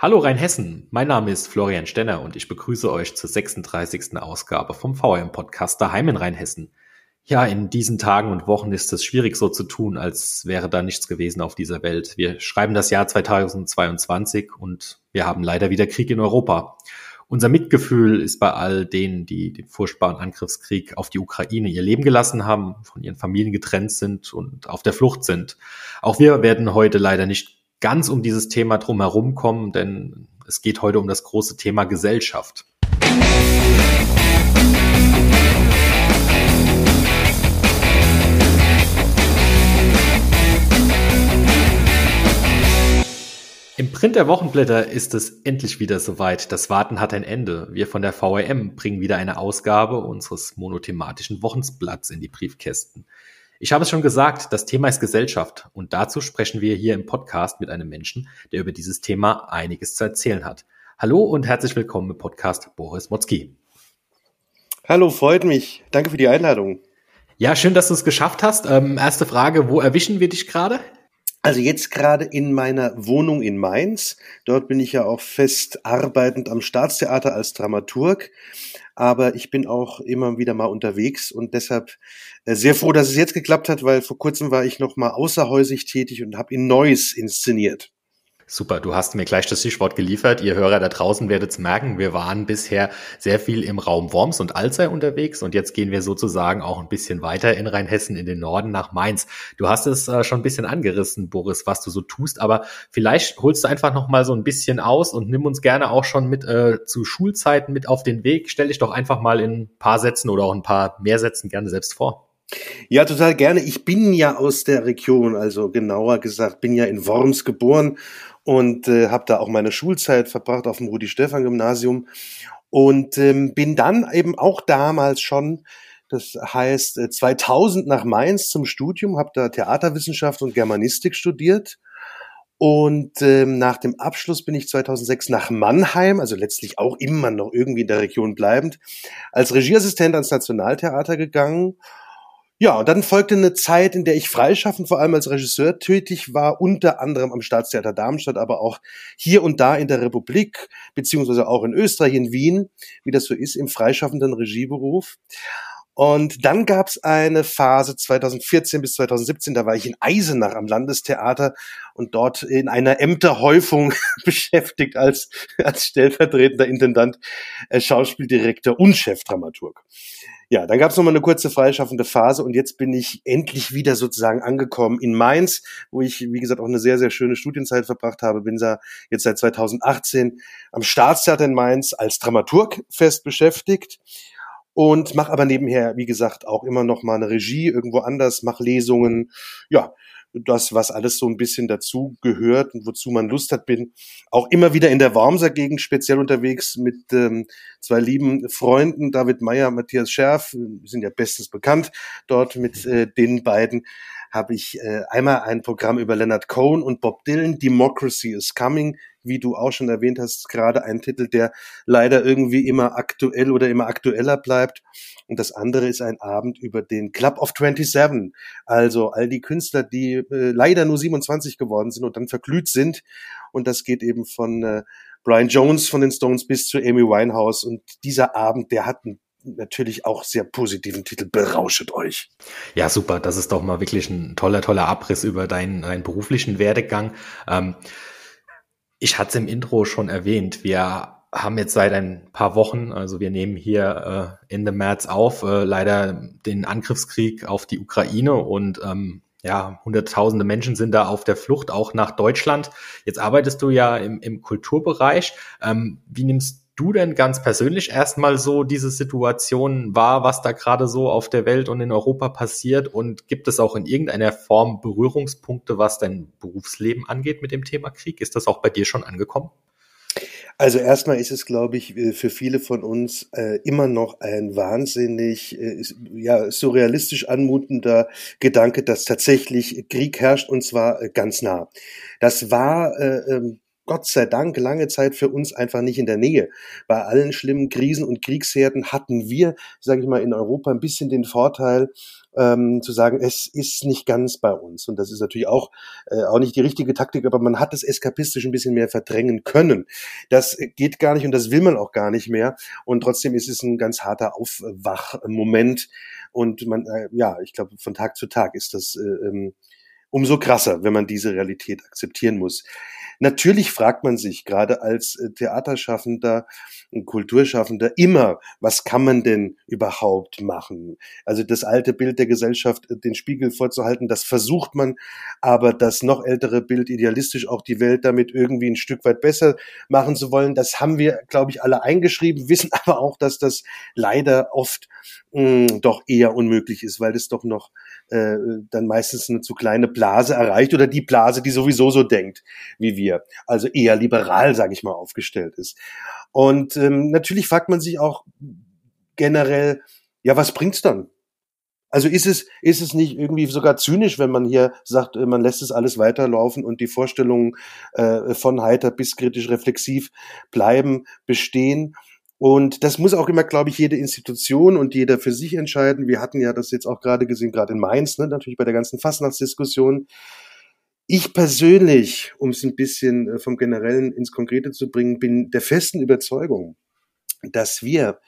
Hallo Rheinhessen, mein Name ist Florian Stenner und ich begrüße euch zur 36. Ausgabe vom VM-Podcast Daheim in Rheinhessen. Ja, in diesen Tagen und Wochen ist es schwierig so zu tun, als wäre da nichts gewesen auf dieser Welt. Wir schreiben das Jahr 2022 und wir haben leider wieder Krieg in Europa. Unser Mitgefühl ist bei all denen, die den furchtbaren Angriffskrieg auf die Ukraine ihr Leben gelassen haben, von ihren Familien getrennt sind und auf der Flucht sind. Auch wir werden heute leider nicht ganz um dieses Thema drumherum kommen, denn es geht heute um das große Thema Gesellschaft. Im Print der Wochenblätter ist es endlich wieder soweit. Das Warten hat ein Ende. Wir von der VRM bringen wieder eine Ausgabe unseres monothematischen Wochensblatts in die Briefkästen. Ich habe es schon gesagt, das Thema ist Gesellschaft und dazu sprechen wir hier im Podcast mit einem Menschen, der über dieses Thema einiges zu erzählen hat. Hallo und herzlich willkommen im Podcast Boris Motzki. Hallo, freut mich. Danke für die Einladung. Ja, schön, dass du es geschafft hast. Ähm, erste Frage, wo erwischen wir dich gerade? Also jetzt gerade in meiner Wohnung in Mainz. Dort bin ich ja auch fest arbeitend am Staatstheater als Dramaturg aber ich bin auch immer wieder mal unterwegs und deshalb äh, sehr froh, dass es jetzt geklappt hat, weil vor kurzem war ich noch mal außerhäusig tätig und habe in Neuss inszeniert. Super, du hast mir gleich das Stichwort geliefert. Ihr Hörer da draußen werdet es merken, wir waren bisher sehr viel im Raum Worms und Alzey unterwegs und jetzt gehen wir sozusagen auch ein bisschen weiter in Rheinhessen in den Norden nach Mainz. Du hast es äh, schon ein bisschen angerissen, Boris, was du so tust, aber vielleicht holst du einfach noch mal so ein bisschen aus und nimm uns gerne auch schon mit äh, zu Schulzeiten mit auf den Weg. Stell dich doch einfach mal in ein paar Sätzen oder auch ein paar mehr Sätzen gerne selbst vor. Ja, total gerne. Ich bin ja aus der Region, also genauer gesagt, bin ja in Worms geboren und äh, habe da auch meine Schulzeit verbracht auf dem Rudi-Stefan-Gymnasium und ähm, bin dann eben auch damals schon, das heißt 2000 äh, nach Mainz zum Studium, habe da Theaterwissenschaft und Germanistik studiert und ähm, nach dem Abschluss bin ich 2006 nach Mannheim, also letztlich auch immer noch irgendwie in der Region bleibend, als Regieassistent ans Nationaltheater gegangen ja, und dann folgte eine Zeit, in der ich freischaffend vor allem als Regisseur tätig war, unter anderem am Staatstheater Darmstadt, aber auch hier und da in der Republik, beziehungsweise auch in Österreich, in Wien, wie das so ist, im freischaffenden Regieberuf. Und dann gab es eine Phase 2014 bis 2017, da war ich in Eisenach am Landestheater und dort in einer Ämterhäufung beschäftigt als, als stellvertretender Intendant, äh, Schauspieldirektor und Chefdramaturg. Ja, dann gab es nochmal eine kurze freischaffende Phase und jetzt bin ich endlich wieder sozusagen angekommen in Mainz, wo ich, wie gesagt, auch eine sehr, sehr schöne Studienzeit verbracht habe. Bin da jetzt seit 2018 am Staatstheater in Mainz als Dramaturg fest beschäftigt und mache aber nebenher, wie gesagt, auch immer noch mal eine Regie irgendwo anders, mache Lesungen, ja, das, was alles so ein bisschen dazu gehört und wozu man Lust hat, bin auch immer wieder in der Wormser Gegend speziell unterwegs mit ähm, zwei lieben Freunden, David Meyer, Matthias Scherf, sind ja bestens bekannt dort mit äh, den beiden habe ich äh, einmal ein Programm über Leonard Cohen und Bob Dylan, Democracy is Coming, wie du auch schon erwähnt hast, gerade ein Titel, der leider irgendwie immer aktuell oder immer aktueller bleibt. Und das andere ist ein Abend über den Club of 27, also all die Künstler, die äh, leider nur 27 geworden sind und dann verglüht sind. Und das geht eben von äh, Brian Jones von den Stones bis zu Amy Winehouse. Und dieser Abend, der hat einen natürlich auch sehr positiven Titel Berauschet euch. Ja, super. Das ist doch mal wirklich ein toller, toller Abriss über deinen, deinen beruflichen Werdegang. Ähm, ich hatte es im Intro schon erwähnt. Wir haben jetzt seit ein paar Wochen, also wir nehmen hier äh, Ende März auf, äh, leider den Angriffskrieg auf die Ukraine und ähm, ja, hunderttausende Menschen sind da auf der Flucht, auch nach Deutschland. Jetzt arbeitest du ja im, im Kulturbereich. Ähm, wie nimmst du denn ganz persönlich erstmal so diese Situation wahr, was da gerade so auf der Welt und in Europa passiert? Und gibt es auch in irgendeiner Form Berührungspunkte, was dein Berufsleben angeht mit dem Thema Krieg? Ist das auch bei dir schon angekommen? Also erstmal ist es, glaube ich, äh, für viele von uns äh, immer noch ein wahnsinnig äh, ja, surrealistisch anmutender Gedanke, dass tatsächlich Krieg herrscht und zwar ganz nah. Das war äh, ähm, Gott sei Dank lange Zeit für uns einfach nicht in der Nähe. Bei allen schlimmen Krisen und Kriegsherden hatten wir, sage ich mal, in Europa ein bisschen den Vorteil, ähm, zu sagen, es ist nicht ganz bei uns. Und das ist natürlich auch, äh, auch nicht die richtige Taktik, aber man hat es eskapistisch ein bisschen mehr verdrängen können. Das geht gar nicht und das will man auch gar nicht mehr. Und trotzdem ist es ein ganz harter Aufwachmoment. Und man, äh, ja, ich glaube, von Tag zu Tag ist das äh, ähm, umso krasser, wenn man diese Realität akzeptieren muss. Natürlich fragt man sich gerade als äh, Theaterschaffender, Kulturschaffender immer, was kann man denn überhaupt machen? Also das alte Bild der Gesellschaft, äh, den Spiegel vorzuhalten, das versucht man, aber das noch ältere Bild, idealistisch auch die Welt damit irgendwie ein Stück weit besser machen zu wollen, das haben wir, glaube ich, alle eingeschrieben, wissen aber auch, dass das leider oft mh, hm, doch eher unmöglich ist, weil es doch noch äh, dann meistens eine zu kleine Blase erreicht oder die Blase, die sowieso so denkt wie wir, also eher liberal, sage ich mal, aufgestellt ist. Und ähm, natürlich fragt man sich auch generell, ja, was bringt's dann? Also ist es, ist es nicht irgendwie sogar zynisch, wenn man hier sagt, äh, man lässt es alles weiterlaufen und die Vorstellungen äh, von heiter bis kritisch reflexiv bleiben, bestehen? Und das muss auch immer, glaube ich, jede Institution und jeder für sich entscheiden. Wir hatten ja das jetzt auch gerade gesehen, gerade in Mainz, ne, natürlich bei der ganzen Fastnachtsdiskussion. Ich persönlich, um es ein bisschen äh, vom Generellen ins Konkrete zu bringen, bin der festen Überzeugung, dass wir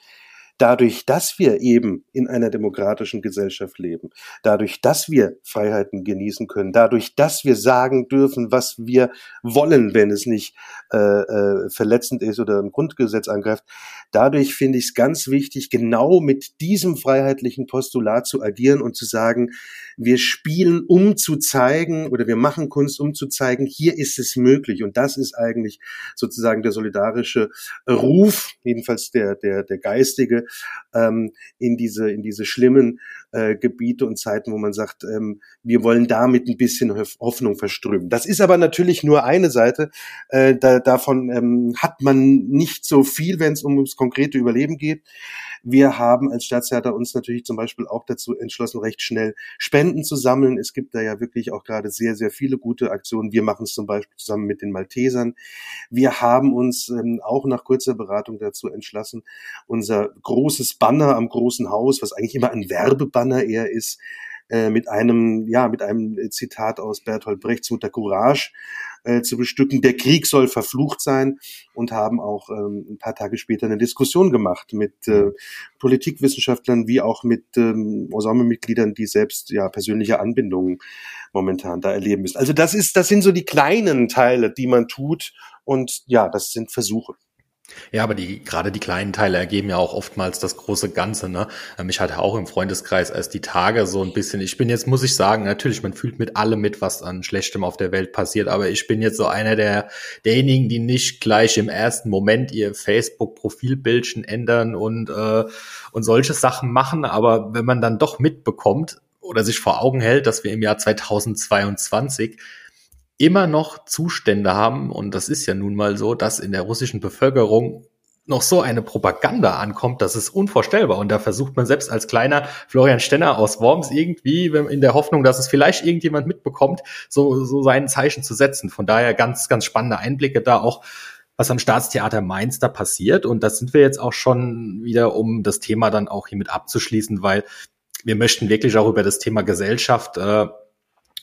dadurch, dass wir eben in einer demokratischen Gesellschaft leben, dadurch, dass wir Freiheiten genießen können, dadurch, dass wir sagen dürfen, was wir wollen, wenn es nicht äh, äh, verletzend ist oder ein Grundgesetz angreift, dadurch finde ich es ganz wichtig, genau mit diesem freiheitlichen Postulat zu agieren und zu sagen, wir spielen, um zu zeigen, oder wir machen Kunst, um zu zeigen, hier ist es möglich. Und das ist eigentlich sozusagen der solidarische Ruf, jedenfalls der, der, der geistige, ähm, in diese, in diese schlimmen äh, Gebiete und Zeiten, wo man sagt, ähm, wir wollen damit ein bisschen Hoffnung verströmen. Das ist aber natürlich nur eine Seite. Äh, da, davon ähm, hat man nicht so viel, wenn es ums konkrete Überleben geht. Wir haben als Staatstheater uns natürlich zum Beispiel auch dazu entschlossen, recht schnell Spenden zu sammeln. Es gibt da ja wirklich auch gerade sehr, sehr viele gute Aktionen. Wir machen es zum Beispiel zusammen mit den Maltesern. Wir haben uns ähm, auch nach kurzer Beratung dazu entschlossen, unser großes Banner am großen Haus, was eigentlich immer ein Werbebanner eher ist, äh, mit einem, ja, mit einem Zitat aus Bertolt Brechts Mutter Courage äh, zu bestücken. Der Krieg soll verflucht sein und haben auch ähm, ein paar Tage später eine Diskussion gemacht mit äh, Politikwissenschaftlern wie auch mit ähm, Ensemblemitgliedern, die selbst ja persönliche Anbindungen momentan da erleben müssen. Also das ist, das sind so die kleinen Teile, die man tut und ja, das sind Versuche. Ja, aber die, gerade die kleinen Teile ergeben ja auch oftmals das große Ganze, ne? Ähm, ich hatte auch im Freundeskreis als die Tage so ein bisschen, ich bin jetzt, muss ich sagen, natürlich, man fühlt mit allem mit, was an Schlechtem auf der Welt passiert, aber ich bin jetzt so einer der, derjenigen, die nicht gleich im ersten Moment ihr Facebook-Profilbildchen ändern und, äh, und solche Sachen machen, aber wenn man dann doch mitbekommt oder sich vor Augen hält, dass wir im Jahr 2022 immer noch Zustände haben, und das ist ja nun mal so, dass in der russischen Bevölkerung noch so eine Propaganda ankommt, das ist unvorstellbar. Und da versucht man selbst als kleiner Florian Stenner aus Worms irgendwie in der Hoffnung, dass es vielleicht irgendjemand mitbekommt, so, so sein Zeichen zu setzen. Von daher ganz, ganz spannende Einblicke da auch, was am Staatstheater Mainz da passiert. Und das sind wir jetzt auch schon wieder, um das Thema dann auch hiermit abzuschließen, weil wir möchten wirklich auch über das Thema Gesellschaft äh,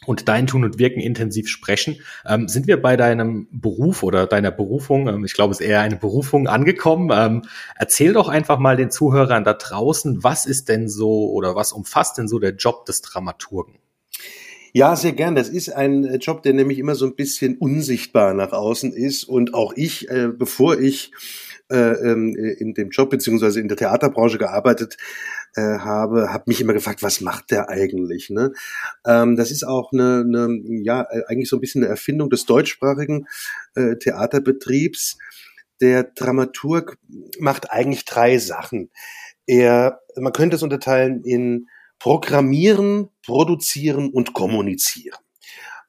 und dein Tun und Wirken intensiv sprechen. Ähm, sind wir bei deinem Beruf oder deiner Berufung, ähm, ich glaube, es ist eher eine Berufung angekommen. Ähm, erzähl doch einfach mal den Zuhörern da draußen, was ist denn so oder was umfasst denn so der Job des Dramaturgen? Ja, sehr gern. Das ist ein äh, Job, der nämlich immer so ein bisschen unsichtbar nach außen ist. Und auch ich, äh, bevor ich äh, ähm, in dem Job beziehungsweise in der Theaterbranche gearbeitet äh, habe, habe mich immer gefragt, was macht der eigentlich? Ne? Ähm, das ist auch eine, eine, ja eigentlich so ein bisschen eine Erfindung des deutschsprachigen äh, Theaterbetriebs. Der Dramaturg macht eigentlich drei Sachen. Er, man könnte es unterteilen in Programmieren, Produzieren und Kommunizieren.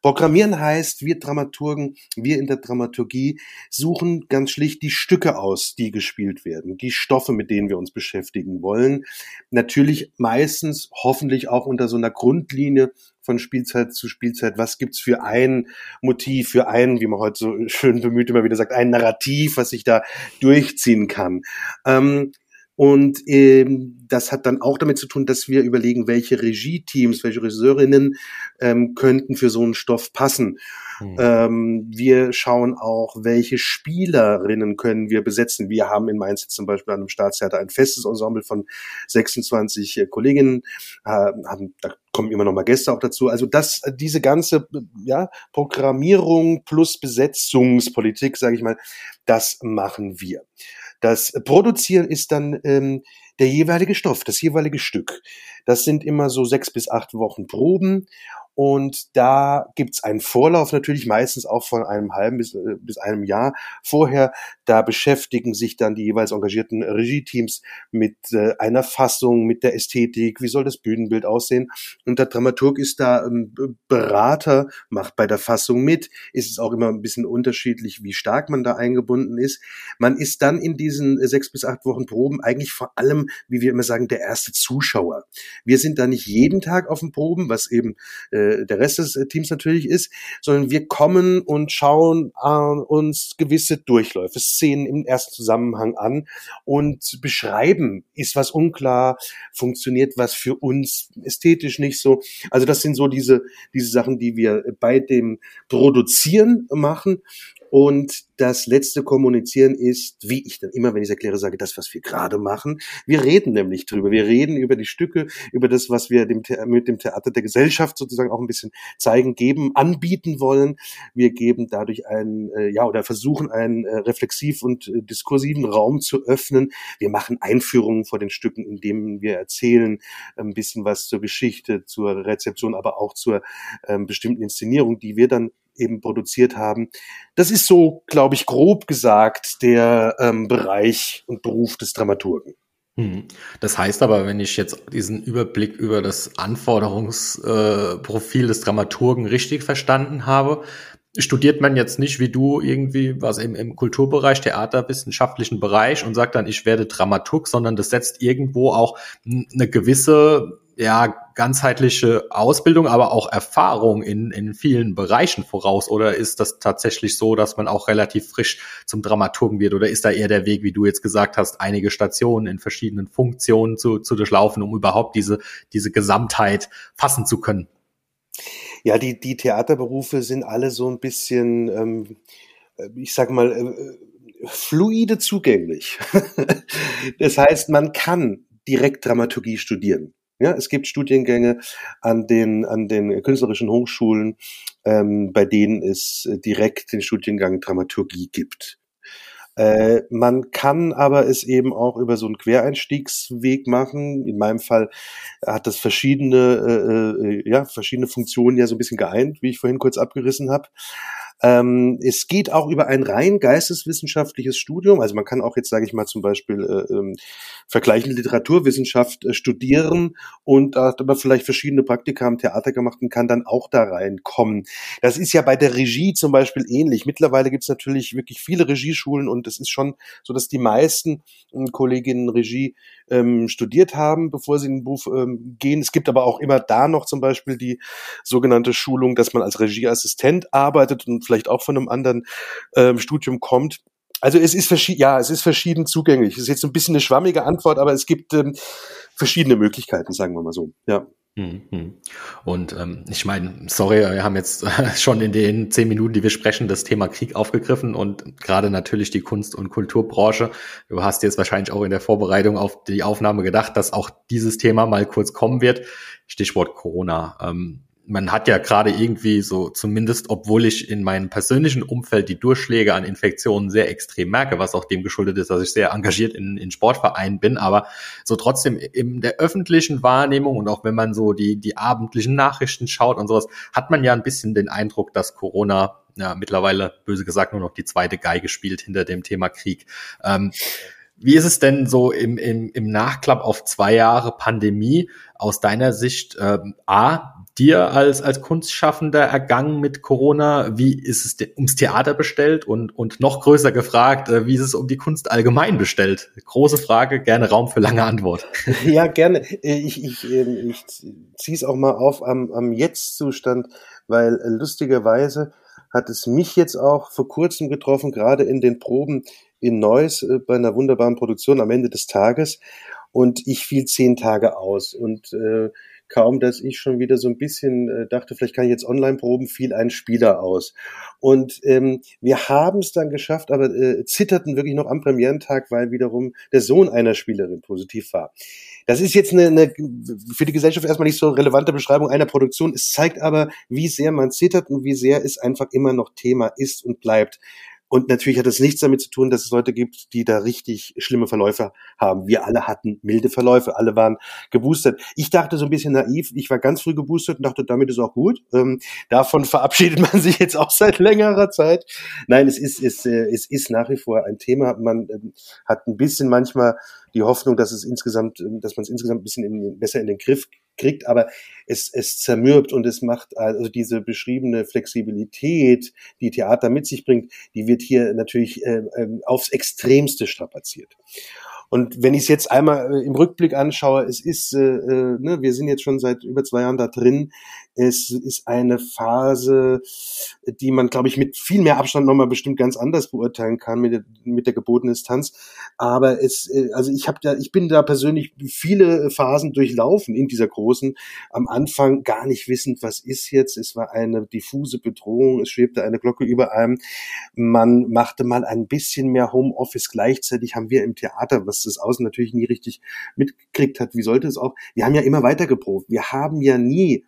Programmieren heißt, wir Dramaturgen, wir in der Dramaturgie suchen ganz schlicht die Stücke aus, die gespielt werden, die Stoffe, mit denen wir uns beschäftigen wollen. Natürlich meistens hoffentlich auch unter so einer Grundlinie von Spielzeit zu Spielzeit. Was gibt's für ein Motiv, für ein, wie man heute so schön bemüht immer wieder sagt, ein Narrativ, was sich da durchziehen kann. Ähm, und ähm, das hat dann auch damit zu tun, dass wir überlegen, welche Regie-Teams, welche Regisseurinnen ähm, könnten für so einen Stoff passen. Mhm. Ähm, wir schauen auch, welche Spielerinnen können wir besetzen. Wir haben in Mainz zum Beispiel an einem Staatstheater ein festes Ensemble von 26 äh, Kolleginnen, äh, haben, da kommen immer noch mal Gäste auch dazu. Also das, diese ganze ja, Programmierung plus Besetzungspolitik, sage ich mal, das machen wir. Das Produzieren ist dann ähm, der jeweilige Stoff, das jeweilige Stück. Das sind immer so sechs bis acht Wochen Proben und da gibt's einen Vorlauf natürlich, meistens auch von einem halben bis, äh, bis einem Jahr vorher. Da beschäftigen sich dann die jeweils engagierten Regie-Teams mit äh, einer Fassung, mit der Ästhetik, wie soll das Bühnenbild aussehen. Und der Dramaturg ist da ähm, Berater, macht bei der Fassung mit. Ist es auch immer ein bisschen unterschiedlich, wie stark man da eingebunden ist. Man ist dann in diesen sechs bis acht Wochen Proben eigentlich vor allem, wie wir immer sagen, der erste Zuschauer. Wir sind da nicht jeden Tag auf den Proben, was eben äh, der Rest des äh, Teams natürlich ist, sondern wir kommen und schauen äh, uns gewisse Durchläufe, Szenen im ersten Zusammenhang an und beschreiben, ist was unklar, funktioniert was für uns ästhetisch nicht so. Also das sind so diese, diese Sachen, die wir bei dem Produzieren machen und das letzte Kommunizieren ist, wie ich dann immer, wenn ich es erkläre, sage, das, was wir gerade machen. Wir reden nämlich drüber. Wir reden über die Stücke, über das, was wir dem mit dem Theater der Gesellschaft sozusagen auch ein bisschen zeigen, geben, anbieten wollen. Wir geben dadurch einen, äh, ja, oder versuchen einen äh, reflexiv und äh, diskursiven Raum zu öffnen. Wir machen Einführungen vor den Stücken, indem wir erzählen ein bisschen was zur Geschichte, zur Rezeption, aber auch zur ähm, bestimmten Inszenierung, die wir dann eben produziert haben. Das ist so, glaube ich, grob gesagt der ähm, Bereich und Beruf des Dramaturgen. Hm. Das heißt aber, wenn ich jetzt diesen Überblick über das Anforderungsprofil äh, des Dramaturgen richtig verstanden habe, studiert man jetzt nicht wie du irgendwie was im, im Kulturbereich, theaterwissenschaftlichen Bereich und sagt dann, ich werde Dramaturg, sondern das setzt irgendwo auch eine gewisse ja, ganzheitliche Ausbildung, aber auch Erfahrung in, in vielen Bereichen voraus? Oder ist das tatsächlich so, dass man auch relativ frisch zum Dramaturgen wird? Oder ist da eher der Weg, wie du jetzt gesagt hast, einige Stationen in verschiedenen Funktionen zu, zu durchlaufen, um überhaupt diese, diese Gesamtheit fassen zu können? Ja, die, die Theaterberufe sind alle so ein bisschen, ähm, ich sag mal, äh, fluide zugänglich. das heißt, man kann direkt Dramaturgie studieren. Ja, es gibt Studiengänge an den, an den künstlerischen Hochschulen, ähm, bei denen es direkt den Studiengang Dramaturgie gibt. Äh, man kann aber es eben auch über so einen Quereinstiegsweg machen. In meinem Fall hat das verschiedene, äh, äh ja, verschiedene Funktionen ja so ein bisschen geeint, wie ich vorhin kurz abgerissen habe. Ähm, es geht auch über ein rein geisteswissenschaftliches Studium. Also man kann auch jetzt, sage ich mal, zum Beispiel äh, ähm, vergleichende Literaturwissenschaft äh, studieren und äh, aber vielleicht verschiedene Praktika am Theater gemacht und kann dann auch da reinkommen. Das ist ja bei der Regie zum Beispiel ähnlich. Mittlerweile gibt es natürlich wirklich viele Regieschulen und es ist schon so, dass die meisten äh, Kolleginnen Regie ähm, studiert haben, bevor sie in den Beruf ähm, gehen. Es gibt aber auch immer da noch zum Beispiel die sogenannte Schulung, dass man als Regieassistent arbeitet und vielleicht auch von einem anderen ähm, Studium kommt. Also es ist verschieden, ja, es ist verschieden zugänglich. Es ist jetzt ein bisschen eine schwammige Antwort, aber es gibt ähm, verschiedene Möglichkeiten, sagen wir mal so. Ja. Mhm. Und ähm, ich meine, sorry, wir haben jetzt schon in den zehn Minuten, die wir sprechen, das Thema Krieg aufgegriffen und gerade natürlich die Kunst- und Kulturbranche. Du hast jetzt wahrscheinlich auch in der Vorbereitung auf die Aufnahme gedacht, dass auch dieses Thema mal kurz kommen wird. Stichwort Corona. Ähm, man hat ja gerade irgendwie so, zumindest obwohl ich in meinem persönlichen Umfeld die Durchschläge an Infektionen sehr extrem merke, was auch dem geschuldet ist, dass ich sehr engagiert in, in Sportvereinen bin, aber so trotzdem in der öffentlichen Wahrnehmung und auch wenn man so die, die abendlichen Nachrichten schaut und sowas, hat man ja ein bisschen den Eindruck, dass Corona ja, mittlerweile, böse gesagt, nur noch die zweite Geige spielt hinter dem Thema Krieg. Ähm, wie ist es denn so im, im, im Nachklapp auf zwei Jahre Pandemie aus deiner Sicht? Ähm, A, dir als, als Kunstschaffender ergangen mit Corona? Wie ist es ums Theater bestellt? Und, und noch größer gefragt, äh, wie ist es um die Kunst allgemein bestellt? Große Frage, gerne Raum für lange Antwort. Ja, gerne. Ich, ich, ähm, ich ziehe es auch mal auf am, am Jetzt-Zustand, weil äh, lustigerweise hat es mich jetzt auch vor kurzem getroffen, gerade in den Proben in Neuss äh, bei einer wunderbaren Produktion am Ende des Tages. Und ich fiel zehn Tage aus. Und äh, kaum, dass ich schon wieder so ein bisschen äh, dachte, vielleicht kann ich jetzt online proben, fiel ein Spieler aus. Und ähm, wir haben es dann geschafft, aber äh, zitterten wirklich noch am Premierentag, weil wiederum der Sohn einer Spielerin positiv war. Das ist jetzt eine, eine für die Gesellschaft erstmal nicht so relevante Beschreibung einer Produktion. Es zeigt aber, wie sehr man zittert und wie sehr es einfach immer noch Thema ist und bleibt. Und natürlich hat es nichts damit zu tun, dass es Leute gibt, die da richtig schlimme Verläufe haben. Wir alle hatten milde Verläufe, alle waren geboostert. Ich dachte so ein bisschen naiv, ich war ganz früh geboostert und dachte, damit ist auch gut. Ähm, davon verabschiedet man sich jetzt auch seit längerer Zeit. Nein, es ist, es, äh, es ist nach wie vor ein Thema. Man ähm, hat ein bisschen manchmal die Hoffnung, dass es insgesamt, ähm, dass man es insgesamt ein bisschen in, besser in den Griff kriegt, aber es, es zermürbt und es macht also diese beschriebene Flexibilität, die Theater mit sich bringt, die wird hier natürlich äh, aufs Extremste strapaziert. Und wenn ich es jetzt einmal äh, im Rückblick anschaue, es ist, äh, äh, ne, wir sind jetzt schon seit über zwei Jahren da drin. Es ist eine Phase, die man, glaube ich, mit viel mehr Abstand nochmal bestimmt ganz anders beurteilen kann mit der, mit der gebotenen Distanz. Aber es, äh, also ich habe da, ich bin da persönlich viele Phasen durchlaufen in dieser großen. Am Anfang gar nicht wissend, was ist jetzt. Es war eine diffuse Bedrohung. Es schwebte eine Glocke über einem. Man machte mal ein bisschen mehr Homeoffice. Gleichzeitig haben wir im Theater, was das Außen natürlich nie richtig mitgekriegt hat, wie sollte es auch. Wir haben ja immer weiter geprobt. Wir haben ja nie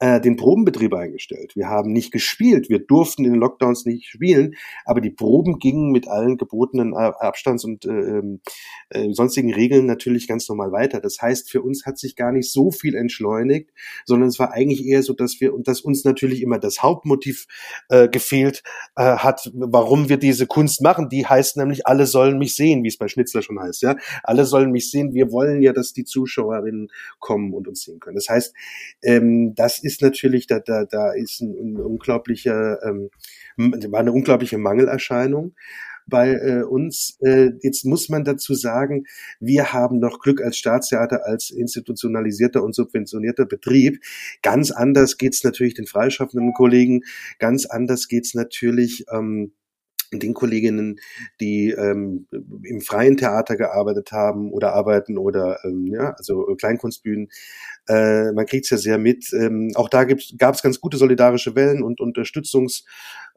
äh, den Probenbetrieb eingestellt. Wir haben nicht gespielt. Wir durften in den Lockdowns nicht spielen, aber die Proben gingen mit allen gebotenen Abstands- und äh, ähm, äh, sonstigen Regeln natürlich ganz normal weiter. Das heißt, für uns hat sich gar nicht so viel entschleunigt, sondern es war eigentlich eher so, dass wir und dass uns natürlich immer das Hauptmotiv äh, gefehlt äh, hat, warum wir diese Kunst machen. Die heißt nämlich, alle sollen mich sehen, wie es bei Schnitzler schon heißt. Ja, alle sollen mich sehen. Wir wollen ja, dass die Zuschauerinnen kommen und uns sehen können. Das heißt, ähm, das ist ist natürlich, da, da, da ist ein, ein unglaublicher, ähm, war eine unglaubliche Mangelerscheinung bei äh, uns. Äh, jetzt muss man dazu sagen, wir haben noch Glück als Staatstheater, als institutionalisierter und subventionierter Betrieb. Ganz anders geht's natürlich den freischaffenden Kollegen, ganz anders geht's natürlich ähm, den Kolleginnen, die ähm, im freien Theater gearbeitet haben oder arbeiten oder ähm, ja, also Kleinkunstbühnen. Äh, man kriegt's ja sehr mit. Ähm, auch da gab es ganz gute solidarische Wellen und Unterstützungs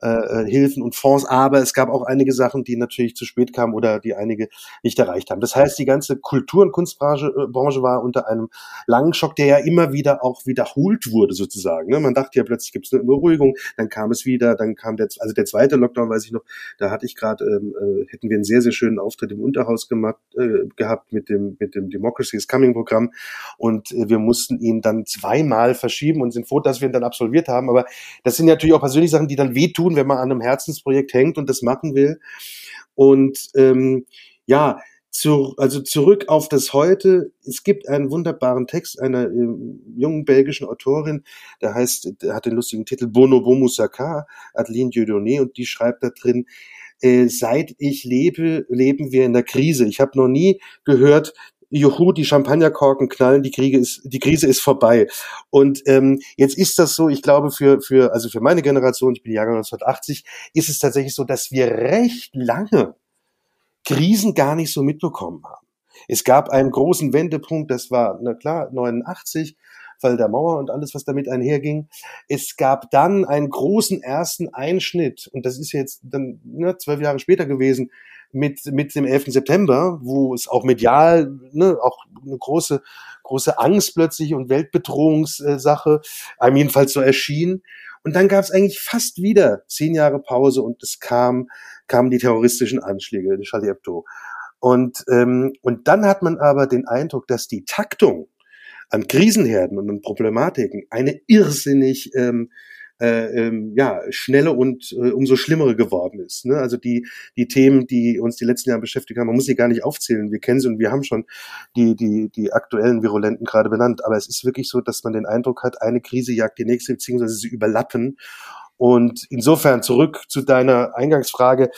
äh, äh, Hilfen und Fonds, aber es gab auch einige Sachen, die natürlich zu spät kamen oder die einige nicht erreicht haben. Das heißt, die ganze Kultur- und Kunstbranche äh, Branche war unter einem langen Schock, der ja immer wieder auch wiederholt wurde sozusagen. Ne? Man dachte ja plötzlich gibt es eine Beruhigung, dann kam es wieder, dann kam der, also der zweite Lockdown, weiß ich noch, da hatte ich gerade, ähm, äh, hätten wir einen sehr, sehr schönen Auftritt im Unterhaus gemacht, äh, gehabt mit dem, mit dem Democracy is Coming Programm und äh, wir mussten ihn dann zweimal verschieben und sind froh, dass wir ihn dann absolviert haben. Aber das sind natürlich auch persönliche Sachen, die dann wehtun, tun, wenn man an einem Herzensprojekt hängt und das machen will. Und ähm, ja, zu, also zurück auf das Heute. Es gibt einen wunderbaren Text einer äh, jungen belgischen Autorin, der heißt, der hat den lustigen Titel Bonobo Moussaka, Adeline Dieudonné, und die schreibt da drin, äh, seit ich lebe, leben wir in der Krise. Ich habe noch nie gehört, juhu, die Champagnerkorken knallen, die Kriege ist, die Krise ist vorbei. Und ähm, jetzt ist das so, ich glaube, für, für, also für meine Generation, ich bin Jahrgang 1980, ist es tatsächlich so, dass wir recht lange Krisen gar nicht so mitbekommen haben. Es gab einen großen Wendepunkt, das war, na klar, 89, Fall der Mauer und alles, was damit einherging. Es gab dann einen großen ersten Einschnitt, und das ist jetzt dann ne, zwölf Jahre später gewesen, mit, mit dem 11. September, wo es auch medial ne, auch eine große, große Angst plötzlich und Weltbedrohungssache einem jedenfalls so erschien. Und dann gab es eigentlich fast wieder zehn Jahre Pause und es kam, kamen die terroristischen Anschläge, die Charlie Hebdo. Und, ähm, und dann hat man aber den Eindruck, dass die Taktung an Krisenherden und an Problematiken eine irrsinnig ähm, äh, ähm, ja, schnelle und äh, umso schlimmere geworden ist. Ne? Also die, die Themen, die uns die letzten Jahre beschäftigt haben, man muss sie gar nicht aufzählen. Wir kennen sie und wir haben schon die, die, die aktuellen Virulenten gerade benannt. Aber es ist wirklich so, dass man den Eindruck hat, eine Krise jagt die nächste, beziehungsweise sie überlappen. Und insofern zurück zu deiner Eingangsfrage.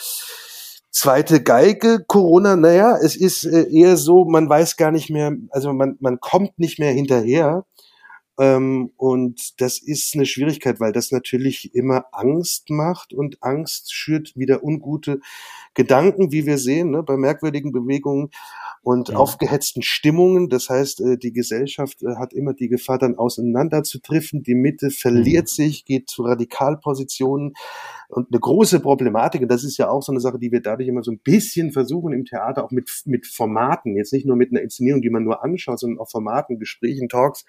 Zweite Geige, Corona, naja, es ist äh, eher so, man weiß gar nicht mehr, also man, man kommt nicht mehr hinterher. Ähm, und das ist eine Schwierigkeit, weil das natürlich immer Angst macht und Angst schürt wieder ungute Gedanken, wie wir sehen, ne, bei merkwürdigen Bewegungen und ja. aufgehetzten Stimmungen. Das heißt, äh, die Gesellschaft äh, hat immer die Gefahr, dann auseinanderzudriften. Die Mitte verliert mhm. sich, geht zu Radikalpositionen. Und eine große Problematik, und das ist ja auch so eine Sache, die wir dadurch immer so ein bisschen versuchen im Theater, auch mit, mit Formaten, jetzt nicht nur mit einer Inszenierung, die man nur anschaut, sondern auch Formaten, Gesprächen, Talks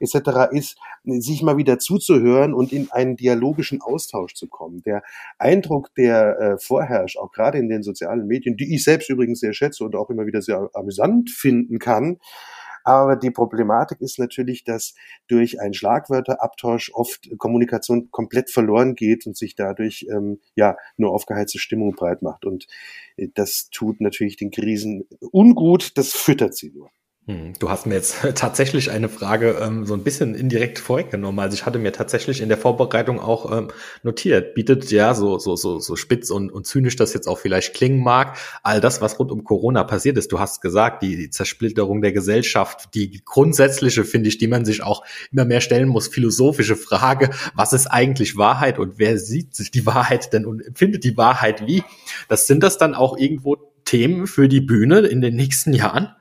etc., ist, sich mal wieder zuzuhören und in einen dialogischen Austausch zu kommen. Der Eindruck, der äh, vorherrscht, auch gerade in den sozialen Medien, die ich selbst übrigens sehr schätze und auch immer wieder sehr amüsant finden kann, aber die Problematik ist natürlich, dass durch einen Schlagwörterabtausch oft Kommunikation komplett verloren geht und sich dadurch ähm, ja nur aufgeheizte Stimmung breit macht. Und äh, das tut natürlich den Krisen ungut, das füttert sie nur. Hm, du hast mir jetzt tatsächlich eine Frage ähm, so ein bisschen indirekt vorweggenommen. Also ich hatte mir tatsächlich in der Vorbereitung auch ähm, notiert, bietet ja so, so, so, so spitz und, und zynisch das jetzt auch vielleicht klingen mag, all das, was rund um Corona passiert ist. Du hast gesagt, die, die Zersplitterung der Gesellschaft, die grundsätzliche, finde ich, die man sich auch immer mehr stellen muss, philosophische Frage, was ist eigentlich Wahrheit und wer sieht sich die Wahrheit denn und empfindet die Wahrheit wie? Das sind das dann auch irgendwo Themen für die Bühne in den nächsten Jahren?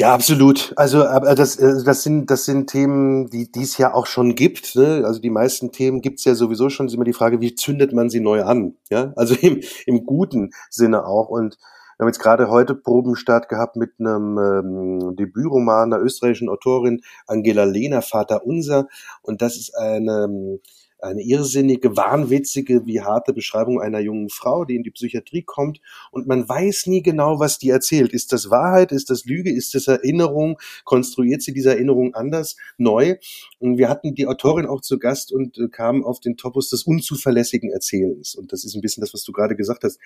Ja, absolut. Also das, äh, das sind das sind Themen, die die es ja auch schon gibt. Ne? Also die meisten Themen gibt's ja sowieso schon. Ist immer die Frage, wie zündet man sie neu an? Ja, also im, im guten Sinne auch. Und wir haben jetzt gerade heute Probenstart gehabt mit einem ähm, Debütroman der österreichischen Autorin Angela Lehner, Vater Unser. Und das ist eine ähm, eine irrsinnige, wahnwitzige, wie harte Beschreibung einer jungen Frau, die in die Psychiatrie kommt und man weiß nie genau, was die erzählt. Ist das Wahrheit? Ist das Lüge? Ist das Erinnerung? Konstruiert sie diese Erinnerung anders, neu? Und wir hatten die Autorin auch zu Gast und äh, kamen auf den Topos des unzuverlässigen Erzählens. Und das ist ein bisschen das, was du gerade gesagt hast.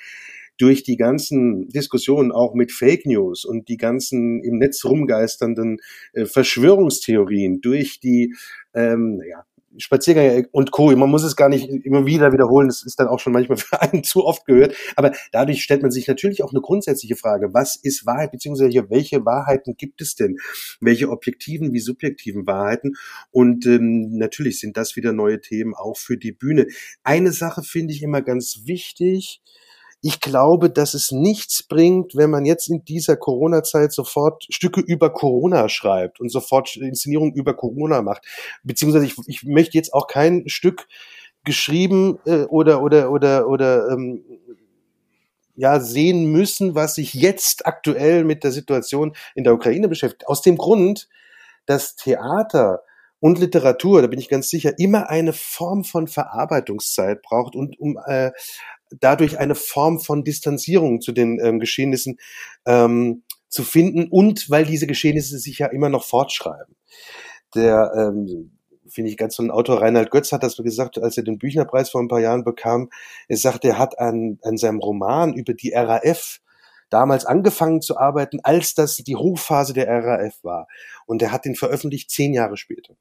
Durch die ganzen Diskussionen auch mit Fake News und die ganzen im Netz rumgeisternden äh, Verschwörungstheorien, durch die ähm, ja, Spaziergänge und Co. Man muss es gar nicht immer wieder wiederholen. Das ist dann auch schon manchmal für einen zu oft gehört. Aber dadurch stellt man sich natürlich auch eine grundsätzliche Frage. Was ist Wahrheit? Beziehungsweise welche Wahrheiten gibt es denn? Welche objektiven wie subjektiven Wahrheiten? Und ähm, natürlich sind das wieder neue Themen auch für die Bühne. Eine Sache finde ich immer ganz wichtig ich glaube, dass es nichts bringt, wenn man jetzt in dieser Corona-Zeit sofort Stücke über Corona schreibt und sofort Inszenierungen über Corona macht. Beziehungsweise ich, ich möchte jetzt auch kein Stück geschrieben äh, oder oder oder oder ähm, ja sehen müssen, was sich jetzt aktuell mit der Situation in der Ukraine beschäftigt. Aus dem Grund, dass Theater und Literatur, da bin ich ganz sicher, immer eine Form von Verarbeitungszeit braucht und um äh, dadurch eine Form von Distanzierung zu den ähm, Geschehnissen ähm, zu finden und weil diese Geschehnisse sich ja immer noch fortschreiben. Der, ähm, finde ich, ganz so ein Autor, Reinhard Götz hat das gesagt, als er den Büchnerpreis vor ein paar Jahren bekam. Er sagt, er hat an, an seinem Roman über die RAF damals angefangen zu arbeiten, als das die Hochphase der RAF war. Und er hat den veröffentlicht zehn Jahre später.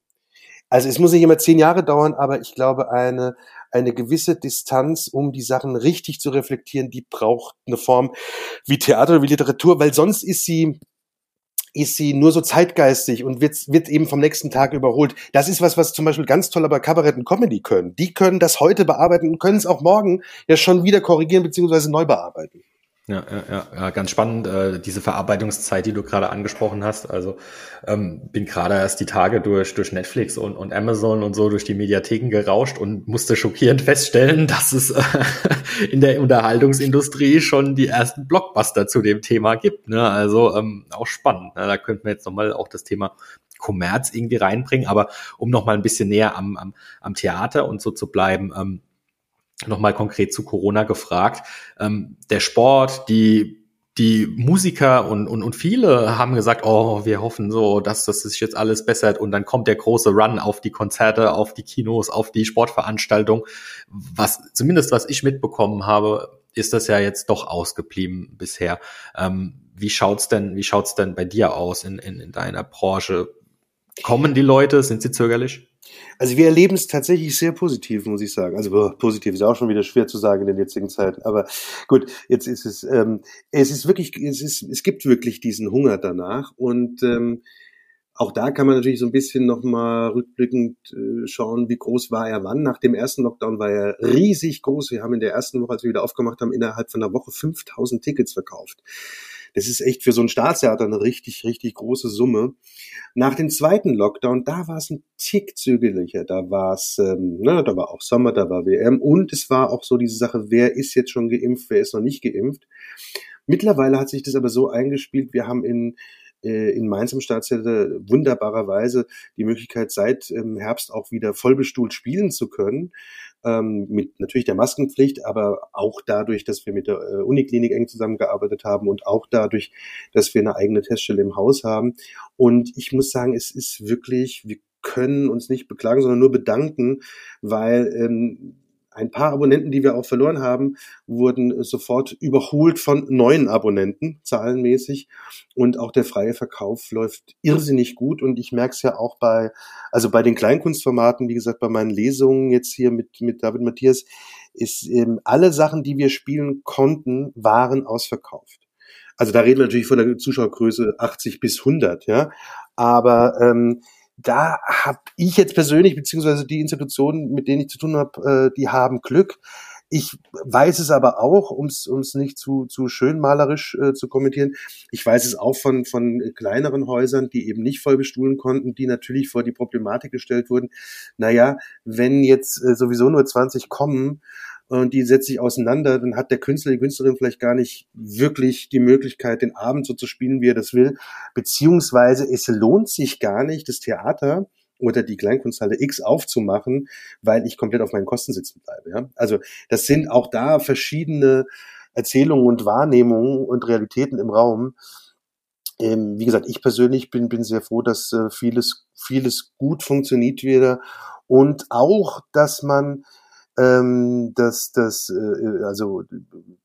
Also es muss nicht immer zehn Jahre dauern, aber ich glaube, eine, eine gewisse Distanz, um die Sachen richtig zu reflektieren, die braucht eine Form wie Theater wie Literatur, weil sonst ist sie ist sie nur so zeitgeistig und wird, wird eben vom nächsten Tag überholt. Das ist was, was zum Beispiel ganz toll bei Kabarett und Comedy können. Die können das heute bearbeiten und können es auch morgen ja schon wieder korrigieren beziehungsweise neu bearbeiten. Ja, ja, ja, ganz spannend, äh, diese Verarbeitungszeit, die du gerade angesprochen hast. Also ähm, bin gerade erst die Tage durch, durch Netflix und, und Amazon und so durch die Mediatheken gerauscht und musste schockierend feststellen, dass es äh, in der Unterhaltungsindustrie schon die ersten Blockbuster zu dem Thema gibt. Ne? Also ähm, auch spannend. Ne? Da könnten wir jetzt nochmal auch das Thema Kommerz irgendwie reinbringen. Aber um nochmal ein bisschen näher am, am, am Theater und so zu bleiben, ähm, nochmal konkret zu Corona gefragt. Ähm, der Sport, die die Musiker und, und, und viele haben gesagt, oh, wir hoffen so, dass das sich jetzt alles bessert und dann kommt der große Run auf die Konzerte, auf die Kinos, auf die Sportveranstaltung. Was, zumindest was ich mitbekommen habe, ist das ja jetzt doch ausgeblieben bisher. Ähm, wie schaut's denn, wie schaut's denn bei dir aus in, in, in deiner Branche? Kommen die Leute? Sind sie zögerlich? Also wir erleben es tatsächlich sehr positiv, muss ich sagen. Also boah, positiv ist auch schon wieder schwer zu sagen in den jetzigen Zeiten. Aber gut, jetzt ist es, ähm, es ist wirklich, es ist, es gibt wirklich diesen Hunger danach und ähm, auch da kann man natürlich so ein bisschen nochmal rückblickend äh, schauen, wie groß war er wann. Nach dem ersten Lockdown war er riesig groß. Wir haben in der ersten Woche, als wir wieder aufgemacht haben, innerhalb von einer Woche 5000 Tickets verkauft. Das ist echt für so ein Staatstheater eine richtig, richtig große Summe. Nach dem zweiten Lockdown, da war es ein Tick zügeliger. Da war es, ähm, ne, da war auch Sommer, da war WM und es war auch so diese Sache, wer ist jetzt schon geimpft, wer ist noch nicht geimpft. Mittlerweile hat sich das aber so eingespielt, wir haben in äh, in Mainz im Staatstheater wunderbarerweise die Möglichkeit, seit ähm, Herbst auch wieder vollbestuhlt spielen zu können ähm, mit natürlich der Maskenpflicht, aber auch dadurch, dass wir mit der äh, Uniklinik eng zusammengearbeitet haben und auch dadurch, dass wir eine eigene Teststelle im Haus haben. Und ich muss sagen, es ist wirklich, wir können uns nicht beklagen, sondern nur bedanken, weil ähm, ein paar Abonnenten, die wir auch verloren haben, wurden sofort überholt von neuen Abonnenten, zahlenmäßig. Und auch der freie Verkauf läuft irrsinnig gut. Und ich merke es ja auch bei, also bei den Kleinkunstformaten, wie gesagt, bei meinen Lesungen jetzt hier mit, mit David Matthias, ist ähm, alle Sachen, die wir spielen konnten, waren ausverkauft. Also da reden wir natürlich von der Zuschauergröße 80 bis 100, ja. Aber ähm, da habe ich jetzt persönlich, beziehungsweise die Institutionen, mit denen ich zu tun habe, äh, die haben Glück. Ich weiß es aber auch, um es nicht zu, zu schönmalerisch äh, zu kommentieren, ich weiß es auch von, von kleineren Häusern, die eben nicht voll bestuhlen konnten, die natürlich vor die Problematik gestellt wurden. Naja, wenn jetzt äh, sowieso nur 20 kommen und die setzt sich auseinander, dann hat der Künstler, die Künstlerin vielleicht gar nicht wirklich die Möglichkeit, den Abend so zu spielen, wie er das will. Beziehungsweise es lohnt sich gar nicht, das Theater oder die Kleinkunsthalle X aufzumachen, weil ich komplett auf meinen Kosten sitzen bleibe. Ja? Also das sind auch da verschiedene Erzählungen und Wahrnehmungen und Realitäten im Raum. Ähm, wie gesagt, ich persönlich bin, bin sehr froh, dass äh, vieles, vieles gut funktioniert wieder und auch, dass man ähm, dass das, äh, also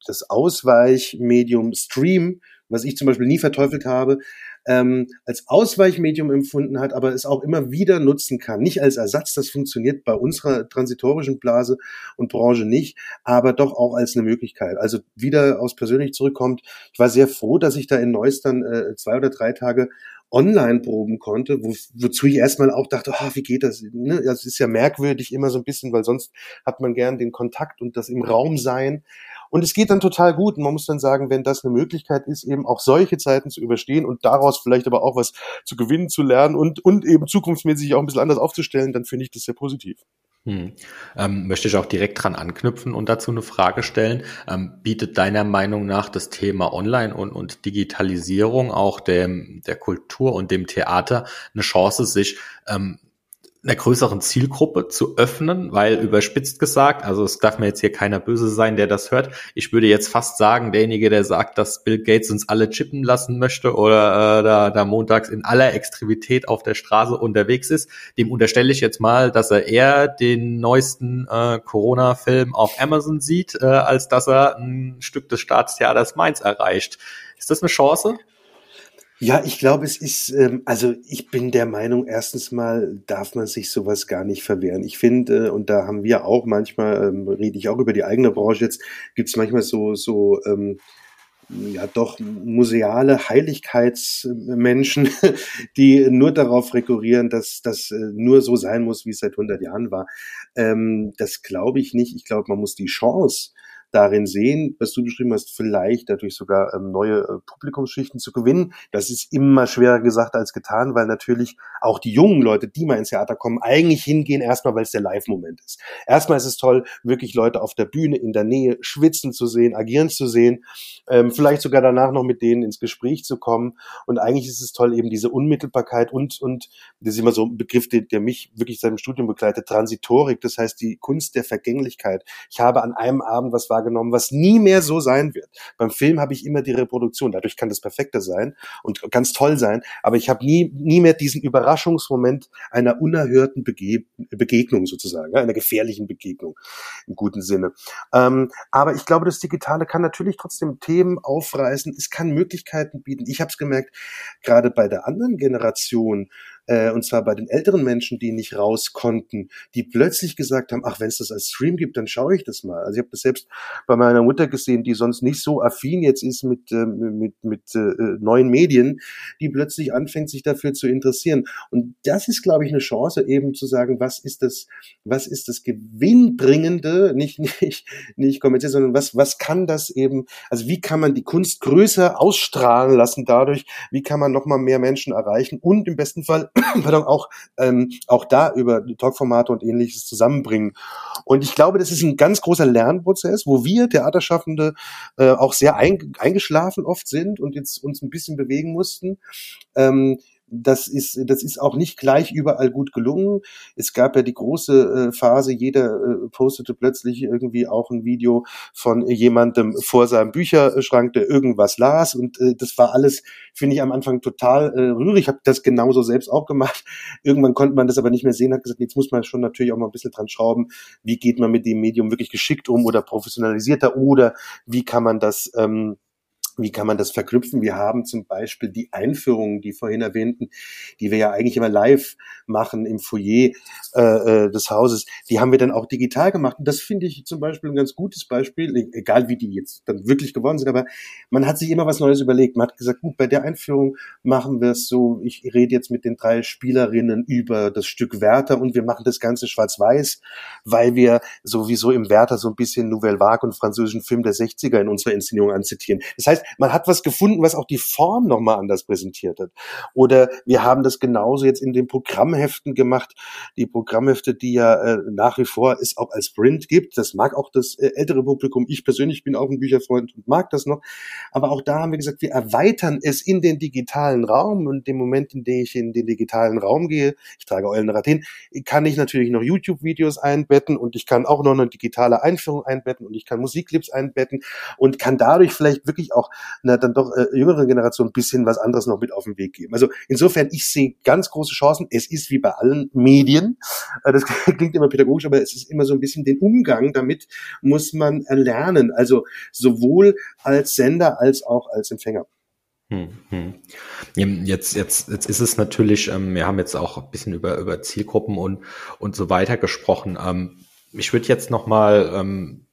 das Ausweichmedium Stream, was ich zum Beispiel nie verteufelt habe, ähm, als Ausweichmedium empfunden hat, aber es auch immer wieder nutzen kann. Nicht als Ersatz, das funktioniert bei unserer transitorischen Blase und Branche nicht, aber doch auch als eine Möglichkeit. Also wieder aus persönlich zurückkommt. Ich war sehr froh, dass ich da in Neuss dann äh, zwei oder drei Tage online proben konnte, wo, wozu ich erstmal auch dachte, oh, wie geht das? Ne? Das ist ja merkwürdig immer so ein bisschen, weil sonst hat man gern den Kontakt und das im Raum sein. Und es geht dann total gut. Und man muss dann sagen, wenn das eine Möglichkeit ist, eben auch solche Zeiten zu überstehen und daraus vielleicht aber auch was zu gewinnen, zu lernen und, und eben zukunftsmäßig auch ein bisschen anders aufzustellen, dann finde ich das sehr positiv. Hm. Ähm, möchte ich auch direkt dran anknüpfen und dazu eine Frage stellen. Ähm, bietet deiner Meinung nach das Thema Online und, und Digitalisierung auch dem, der Kultur und dem Theater eine Chance, sich ähm, einer größeren Zielgruppe zu öffnen, weil überspitzt gesagt, also es darf mir jetzt hier keiner böse sein, der das hört. Ich würde jetzt fast sagen, derjenige, der sagt, dass Bill Gates uns alle chippen lassen möchte oder äh, da, da montags in aller Extremität auf der Straße unterwegs ist, dem unterstelle ich jetzt mal, dass er eher den neuesten äh, Corona-Film auf Amazon sieht, äh, als dass er ein Stück des Staatstheaters Mainz erreicht. Ist das eine Chance? Ja, ich glaube, es ist, ähm, also ich bin der Meinung, erstens mal darf man sich sowas gar nicht verwehren. Ich finde, und da haben wir auch manchmal, ähm, rede ich auch über die eigene Branche jetzt, gibt es manchmal so, so, ähm, ja doch museale Heiligkeitsmenschen, die nur darauf rekurrieren, dass das äh, nur so sein muss, wie es seit 100 Jahren war. Ähm, das glaube ich nicht. Ich glaube, man muss die Chance darin sehen, was du beschrieben hast, vielleicht dadurch sogar ähm, neue äh, Publikumsschichten zu gewinnen. Das ist immer schwerer gesagt als getan, weil natürlich auch die jungen Leute, die mal ins Theater kommen, eigentlich hingehen erstmal, weil es der Live-Moment ist. Erstmal ist es toll, wirklich Leute auf der Bühne in der Nähe schwitzen zu sehen, agieren zu sehen, ähm, vielleicht sogar danach noch mit denen ins Gespräch zu kommen. Und eigentlich ist es toll, eben diese Unmittelbarkeit und, und das ist immer so ein Begriff, der, der mich wirklich seit dem Studium begleitet, Transitorik, das heißt die Kunst der Vergänglichkeit. Ich habe an einem Abend was war wahrgenommen, was nie mehr so sein wird. Beim Film habe ich immer die Reproduktion, dadurch kann das perfekter sein und ganz toll sein, aber ich habe nie, nie mehr diesen Überraschungsmoment einer unerhörten Bege Begegnung sozusagen, einer gefährlichen Begegnung im guten Sinne. Ähm, aber ich glaube, das Digitale kann natürlich trotzdem Themen aufreißen, es kann Möglichkeiten bieten. Ich habe es gemerkt, gerade bei der anderen Generation, äh, und zwar bei den älteren Menschen, die nicht raus konnten, die plötzlich gesagt haben, ach, wenn es das als Stream gibt, dann schaue ich das mal. Also ich habe das selbst bei meiner Mutter gesehen, die sonst nicht so affin jetzt ist mit, äh, mit, mit äh, neuen Medien, die plötzlich anfängt, sich dafür zu interessieren. Und das ist, glaube ich, eine Chance, eben zu sagen, was ist das, was ist das Gewinnbringende, nicht, nicht, nicht kommerziell, sondern was, was kann das eben, also wie kann man die Kunst größer ausstrahlen lassen dadurch, wie kann man nochmal mehr Menschen erreichen und im besten Fall pardon, auch, ähm, auch da über Talkformate und ähnliches zusammenbringen. Und ich glaube, das ist ein ganz großer Lernprozess, wo wir Theaterschaffende äh, auch sehr ein, eingeschlafen oft sind und jetzt uns ein bisschen bewegen mussten. Ähm, das ist, das ist auch nicht gleich überall gut gelungen. Es gab ja die große äh, Phase, jeder äh, postete plötzlich irgendwie auch ein Video von jemandem vor seinem Bücherschrank, der irgendwas las. Und äh, das war alles, finde ich, am Anfang total rührig. Ich habe das genauso selbst auch gemacht. Irgendwann konnte man das aber nicht mehr sehen, hat gesagt, jetzt muss man schon natürlich auch mal ein bisschen dran schrauben, wie geht man mit dem Medium wirklich geschickt um oder professionalisierter oder wie kann man das ähm, wie kann man das verknüpfen? Wir haben zum Beispiel die Einführungen, die vorhin erwähnten, die wir ja eigentlich immer live machen im Foyer äh, äh, des Hauses, die haben wir dann auch digital gemacht. Und das finde ich zum Beispiel ein ganz gutes Beispiel, e-, egal wie die jetzt dann wirklich geworden sind, aber man hat sich immer was Neues überlegt. Man hat gesagt, gut, bei der Einführung machen wir es so, ich rede jetzt mit den drei Spielerinnen über das Stück Werther und wir machen das Ganze schwarz-weiß, weil wir sowieso im Werther so ein bisschen Nouvelle Vague und französischen Film der 60er in unserer Inszenierung anzitieren. Das heißt, man hat was gefunden, was auch die Form nochmal anders präsentiert hat. Oder wir haben das genauso jetzt in den Programmheften gemacht. Die Programmhefte, die ja äh, nach wie vor es auch als Print gibt. Das mag auch das äh, ältere Publikum. Ich persönlich bin auch ein Bücherfreund und mag das noch. Aber auch da haben wir gesagt, wir erweitern es in den digitalen Raum. Und dem Moment, in dem ich in den digitalen Raum gehe, ich trage Eulenrad hin, kann ich natürlich noch YouTube-Videos einbetten und ich kann auch noch eine digitale Einführung einbetten und ich kann Musikclips einbetten und kann dadurch vielleicht wirklich auch einer dann doch äh, jüngeren Generation ein bisschen was anderes noch mit auf den Weg geben. Also insofern, ich sehe ganz große Chancen. Es ist wie bei allen Medien, äh, das klingt immer pädagogisch, aber es ist immer so ein bisschen den Umgang damit muss man erlernen. Also sowohl als Sender als auch als Empfänger. Hm, hm. Jetzt, jetzt, jetzt ist es natürlich, ähm, wir haben jetzt auch ein bisschen über, über Zielgruppen und, und so weiter gesprochen. Ähm, ich würde jetzt nochmal ähm,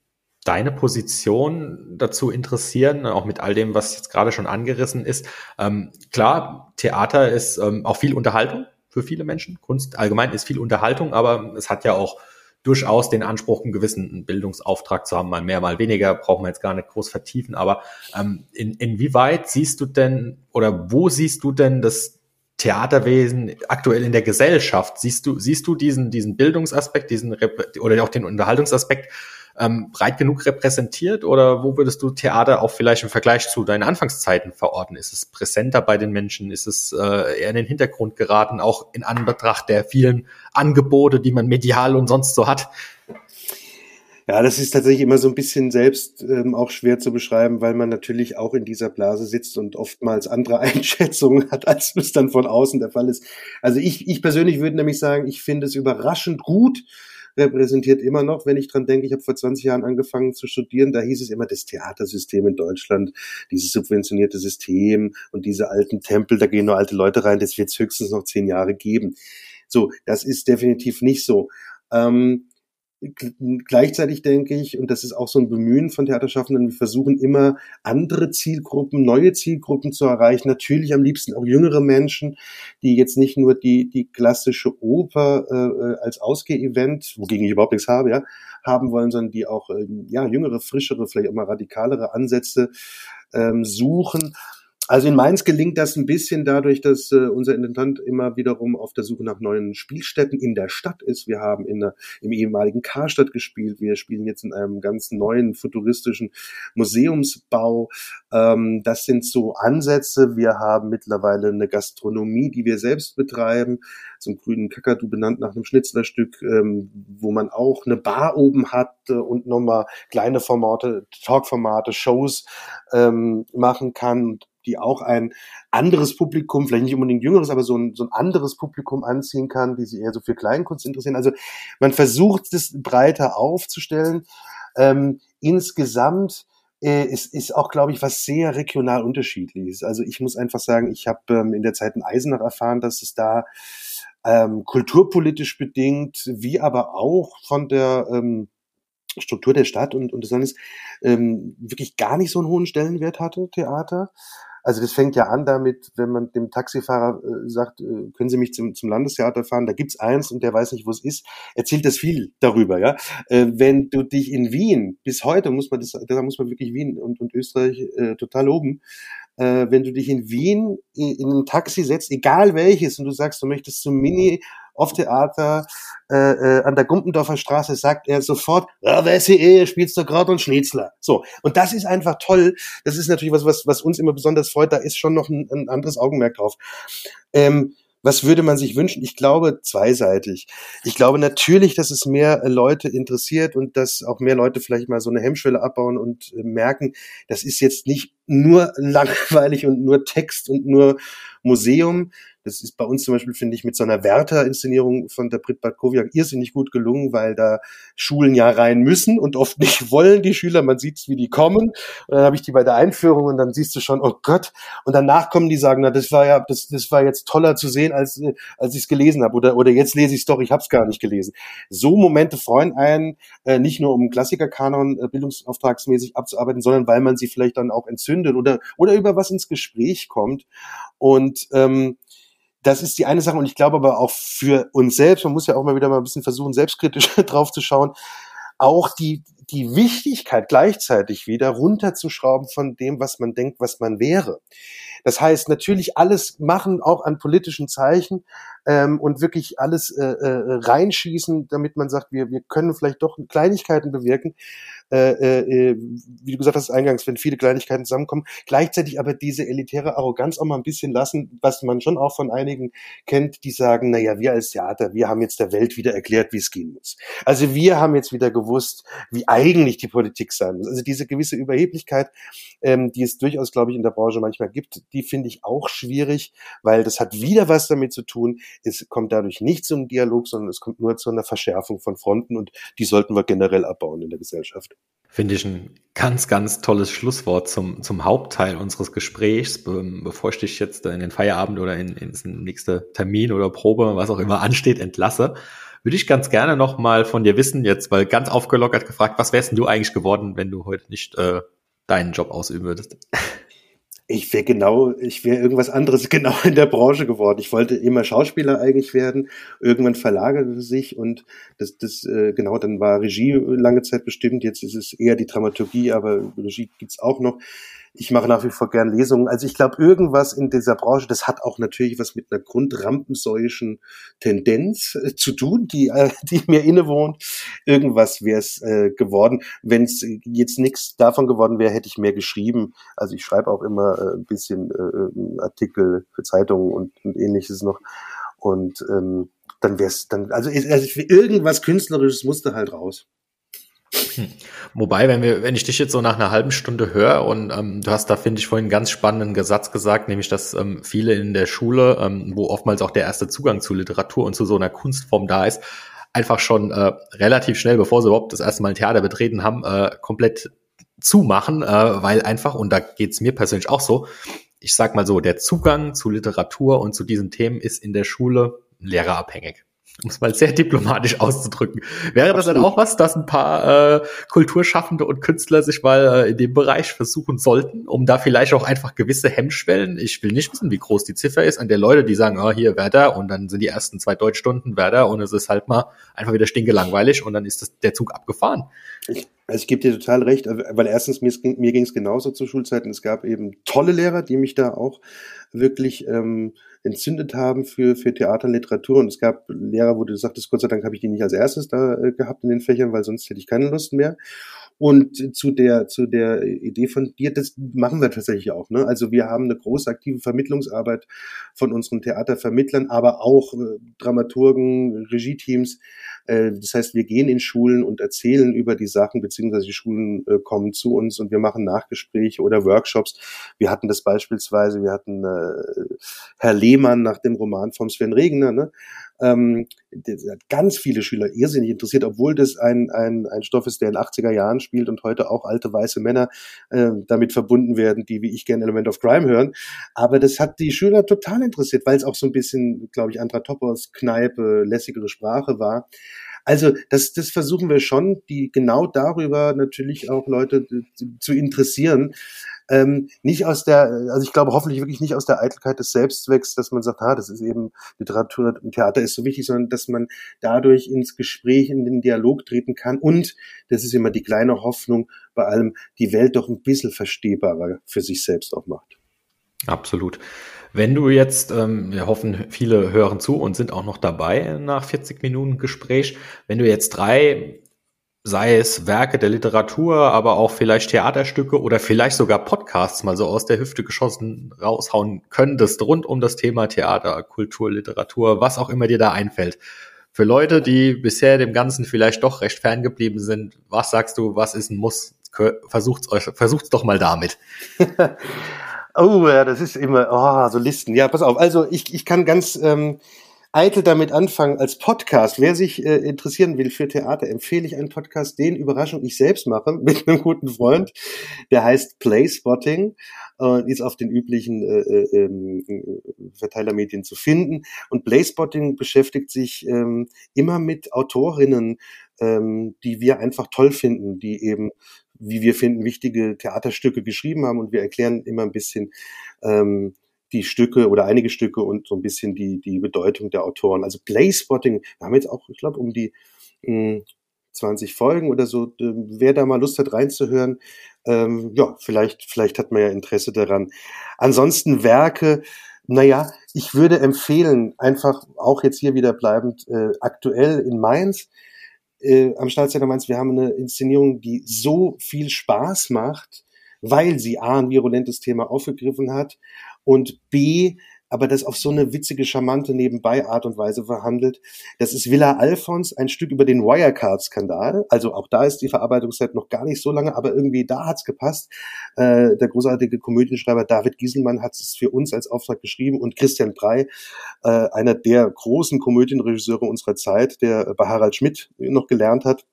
deine Position dazu interessieren, auch mit all dem, was jetzt gerade schon angerissen ist. Ähm, klar, Theater ist ähm, auch viel Unterhaltung für viele Menschen. Kunst allgemein ist viel Unterhaltung, aber es hat ja auch durchaus den Anspruch, einen gewissen Bildungsauftrag zu haben, mal mehr, mal weniger, brauchen wir jetzt gar nicht groß vertiefen. Aber ähm, in, inwieweit siehst du denn oder wo siehst du denn das Theaterwesen aktuell in der Gesellschaft? Siehst du, siehst du diesen, diesen Bildungsaspekt, diesen oder auch den Unterhaltungsaspekt ähm, breit genug repräsentiert oder wo würdest du Theater auch vielleicht im Vergleich zu deinen Anfangszeiten verorten? Ist es präsenter bei den Menschen? Ist es äh, eher in den Hintergrund geraten, auch in Anbetracht der vielen Angebote, die man medial und sonst so hat? Ja, das ist tatsächlich immer so ein bisschen selbst ähm, auch schwer zu beschreiben, weil man natürlich auch in dieser Blase sitzt und oftmals andere Einschätzungen hat, als es dann von außen der Fall ist. Also ich, ich persönlich würde nämlich sagen, ich finde es überraschend gut, repräsentiert immer noch, wenn ich dran denke, ich habe vor 20 Jahren angefangen zu studieren, da hieß es immer das Theatersystem in Deutschland, dieses subventionierte System und diese alten Tempel, da gehen nur alte Leute rein, das wird höchstens noch zehn Jahre geben. So, das ist definitiv nicht so. Ähm, gleichzeitig denke ich, und das ist auch so ein Bemühen von Theaterschaffenden, wir versuchen immer andere Zielgruppen, neue Zielgruppen zu erreichen. Natürlich am liebsten auch jüngere Menschen, die jetzt nicht nur die, die klassische Oper äh, als Ausgeh-Event, wogegen ich überhaupt nichts habe, ja, haben wollen, sondern die auch äh, ja, jüngere, frischere, vielleicht auch mal radikalere Ansätze ähm, suchen. Also in Mainz gelingt das ein bisschen dadurch, dass äh, unser Intendant immer wiederum auf der Suche nach neuen Spielstätten in der Stadt ist. Wir haben in der, im ehemaligen Karstadt gespielt. Wir spielen jetzt in einem ganz neuen futuristischen Museumsbau. Ähm, das sind so Ansätze. Wir haben mittlerweile eine Gastronomie, die wir selbst betreiben. Einen grünen Kakadu benannt nach einem Schnitzlerstück, ähm, wo man auch eine Bar oben hat äh, und nochmal kleine Formate, Talkformate, Shows ähm, machen kann die auch ein anderes Publikum, vielleicht nicht unbedingt jüngeres, aber so ein, so ein anderes Publikum anziehen kann, die sich eher so für Kleinkunst interessieren. Also man versucht es breiter aufzustellen. Ähm, insgesamt äh, ist, ist auch, glaube ich, was sehr regional unterschiedliches. Also ich muss einfach sagen, ich habe ähm, in der Zeit in Eisenach erfahren, dass es da ähm, kulturpolitisch bedingt, wie aber auch von der ähm, Struktur der Stadt und, und des Landes ähm, wirklich gar nicht so einen hohen Stellenwert hatte, Theater. Also das fängt ja an damit, wenn man dem Taxifahrer äh, sagt, äh, können Sie mich zum, zum Landestheater fahren, da gibt's eins und der weiß nicht, wo es ist, erzählt das viel darüber. Ja, äh, Wenn du dich in Wien, bis heute muss man das, da muss man wirklich Wien und, und Österreich äh, total loben, äh, wenn du dich in Wien in, in ein Taxi setzt, egal welches, und du sagst, du möchtest zum Mini auf Theater äh, äh, an der Gumpendorfer Straße, sagt er sofort, ja, weiß ich eh, spielst du gerade und Schnetzler. So, und das ist einfach toll. Das ist natürlich was, was, was uns immer besonders freut. Da ist schon noch ein, ein anderes Augenmerk drauf. Ähm, was würde man sich wünschen? Ich glaube zweiseitig. Ich glaube natürlich, dass es mehr äh, Leute interessiert und dass auch mehr Leute vielleicht mal so eine Hemmschwelle abbauen und äh, merken, das ist jetzt nicht nur langweilig und nur Text und nur Museum, das ist bei uns zum Beispiel, finde ich, mit so einer Werther-Inszenierung von der Brit Bartkowiak irrsinnig gut gelungen, weil da Schulen ja rein müssen und oft nicht wollen, die Schüler. Man sieht, wie die kommen. Und dann habe ich die bei der Einführung und dann siehst du schon, oh Gott. Und danach kommen die sagen, na, das war ja, das, das war jetzt toller zu sehen, als, als ich es gelesen habe. Oder, oder jetzt lese ich es doch, ich habe es gar nicht gelesen. So Momente freuen einen, äh, nicht nur um Klassikerkanon äh, bildungsauftragsmäßig abzuarbeiten, sondern weil man sie vielleicht dann auch entzündet oder, oder über was ins Gespräch kommt. Und ähm, das ist die eine Sache und ich glaube aber auch für uns selbst, man muss ja auch mal wieder mal ein bisschen versuchen, selbstkritisch drauf zu schauen, auch die, die Wichtigkeit gleichzeitig wieder runterzuschrauben von dem, was man denkt, was man wäre. Das heißt, natürlich alles machen, auch an politischen Zeichen ähm, und wirklich alles äh, äh, reinschießen, damit man sagt, wir, wir können vielleicht doch Kleinigkeiten bewirken äh, äh, wie du gesagt hast eingangs, wenn viele Kleinigkeiten zusammenkommen, gleichzeitig aber diese elitäre Arroganz auch mal ein bisschen lassen, was man schon auch von einigen kennt, die sagen, na ja, wir als Theater, wir haben jetzt der Welt wieder erklärt, wie es gehen muss. Also wir haben jetzt wieder gewusst, wie eigentlich die Politik sein muss. Also diese gewisse Überheblichkeit, ähm, die es durchaus, glaube ich, in der Branche manchmal gibt, die finde ich auch schwierig, weil das hat wieder was damit zu tun, es kommt dadurch nicht zum Dialog, sondern es kommt nur zu einer Verschärfung von Fronten und die sollten wir generell abbauen in der Gesellschaft. Finde ich ein ganz, ganz tolles Schlusswort zum, zum Hauptteil unseres Gesprächs, bevor ich dich jetzt in den Feierabend oder in, in den nächsten Termin oder Probe, was auch immer ansteht, entlasse. Würde ich ganz gerne noch mal von dir wissen, jetzt weil ganz aufgelockert gefragt, was wärst denn du eigentlich geworden, wenn du heute nicht äh, deinen Job ausüben würdest? Ich wäre genau, ich wäre irgendwas anderes genau in der Branche geworden. Ich wollte immer Schauspieler eigentlich werden. Irgendwann verlagerte sich und das, das äh, genau, dann war Regie lange Zeit bestimmt. Jetzt ist es eher die Dramaturgie, aber Regie gibt's auch noch. Ich mache nach wie vor gern Lesungen. Also ich glaube, irgendwas in dieser Branche, das hat auch natürlich was mit einer grundrampensäuischen Tendenz äh, zu tun, die, äh, die mir innewohnt. Irgendwas wäre es äh, geworden. Wenn es jetzt nichts davon geworden wäre, hätte ich mehr geschrieben. Also ich schreibe auch immer äh, ein bisschen äh, äh Artikel für Zeitungen und, und ähnliches noch. Und ähm, dann wäre es dann, also, also irgendwas Künstlerisches musste halt raus. Hm. Wobei, wenn wir, wenn ich dich jetzt so nach einer halben Stunde höre und ähm, du hast da, finde ich, vorhin einen ganz spannenden Satz gesagt, nämlich, dass ähm, viele in der Schule, ähm, wo oftmals auch der erste Zugang zu Literatur und zu so einer Kunstform da ist, einfach schon äh, relativ schnell, bevor sie überhaupt das erste Mal ein Theater betreten haben, äh, komplett zumachen, äh, weil einfach, und da geht's mir persönlich auch so, ich sag mal so, der Zugang zu Literatur und zu diesen Themen ist in der Schule lehrerabhängig um es mal sehr diplomatisch auszudrücken. Wäre das dann auch was, dass ein paar äh, Kulturschaffende und Künstler sich mal äh, in dem Bereich versuchen sollten, um da vielleicht auch einfach gewisse Hemmschwellen, ich will nicht wissen, wie groß die Ziffer ist, an der Leute, die sagen, ah, hier Werder und dann sind die ersten zwei Deutschstunden Werder und es ist halt mal einfach wieder stinke langweilig und dann ist das, der Zug abgefahren. Ich Also ich gebe dir total recht, äh, weil erstens mir, mir ging es genauso zu Schulzeiten. Es gab eben tolle Lehrer, die mich da auch wirklich ähm, entzündet haben für, für Theater und Literatur. Und es gab Lehrer, wo du sagtest, Gott sei Dank habe ich die nicht als erstes da äh, gehabt in den Fächern, weil sonst hätte ich keine Lust mehr. Und zu der, zu der Idee von dir, das machen wir tatsächlich auch. Ne? Also wir haben eine große aktive Vermittlungsarbeit von unseren Theatervermittlern, aber auch äh, Dramaturgen, Regieteams. Äh, das heißt, wir gehen in Schulen und erzählen über die Sachen, beziehungsweise die Schulen äh, kommen zu uns und wir machen Nachgespräche oder Workshops. Wir hatten das beispielsweise, wir hatten äh, Herr Lehmann nach dem Roman vom Sven Regner, ne? Ähm, das hat ganz viele Schüler irrsinnig interessiert, obwohl das ein, ein, ein Stoff ist, der in den 80er Jahren spielt und heute auch alte weiße Männer äh, damit verbunden werden, die wie ich gerne Element of Crime hören. Aber das hat die Schüler total interessiert, weil es auch so ein bisschen, glaube ich, Andra Toppers Kneipe, lässigere Sprache war. Also das, das versuchen wir schon, die genau darüber natürlich auch Leute zu interessieren ähm, nicht aus der, also ich glaube hoffentlich wirklich nicht aus der Eitelkeit des Selbstzwecks, dass man sagt, ha, das ist eben Literatur und Theater ist so wichtig, sondern dass man dadurch ins Gespräch, in den Dialog treten kann und, das ist immer die kleine Hoffnung, bei allem die Welt doch ein bisschen verstehbarer für sich selbst auch macht. Absolut. Wenn du jetzt, ähm, wir hoffen, viele hören zu und sind auch noch dabei nach 40 Minuten Gespräch, wenn du jetzt drei sei es Werke der Literatur, aber auch vielleicht Theaterstücke oder vielleicht sogar Podcasts mal so aus der Hüfte geschossen raushauen könntest rund um das Thema Theater, Kultur, Literatur, was auch immer dir da einfällt. Für Leute, die bisher dem Ganzen vielleicht doch recht ferngeblieben sind, was sagst du, was ist ein Muss? Versucht's euch, versucht's doch mal damit. oh, ja, das ist immer, oh, so Listen. Ja, pass auf. Also ich, ich kann ganz, ähm, eitel damit anfangen als Podcast. Wer sich äh, interessieren will für Theater, empfehle ich einen Podcast, den Überraschung ich selbst mache mit einem guten Freund. Der heißt Playspotting und ist auf den üblichen äh, äh, ähm, Verteilermedien zu finden. Und Playspotting beschäftigt sich ähm, immer mit Autorinnen, ähm, die wir einfach toll finden, die eben wie wir finden, wichtige Theaterstücke geschrieben haben und wir erklären immer ein bisschen, ähm, die Stücke oder einige Stücke und so ein bisschen die, die Bedeutung der Autoren. Also Playspotting, wir haben jetzt auch, ich glaube, um die mh, hm, 20 Folgen oder so. Wer da mal Lust hat reinzuhören, ähm, ja, vielleicht, vielleicht hat man ja Interesse daran. Ansonsten Werke, naja, ich würde empfehlen, einfach auch jetzt hier wieder bleibend, äh, aktuell in Mainz, äh, am Staatstheater Mainz, wir haben eine Inszenierung, die so viel Spaß macht, weil sie A, ein virulentes Thema aufgegriffen hat und B, aber das auf so eine witzige, charmante nebenbei Art und Weise verhandelt. Das ist Villa Alphons, ein Stück über den Wirecard-Skandal. Also auch da ist die Verarbeitungszeit noch gar nicht so lange, aber irgendwie da hat's gepasst. Äh, der großartige Komödienschreiber David Gieselmann hat es für uns als Auftrag geschrieben und Christian Prey, äh, einer der großen Komödienregisseure unserer Zeit, der bei Harald Schmidt noch gelernt hat,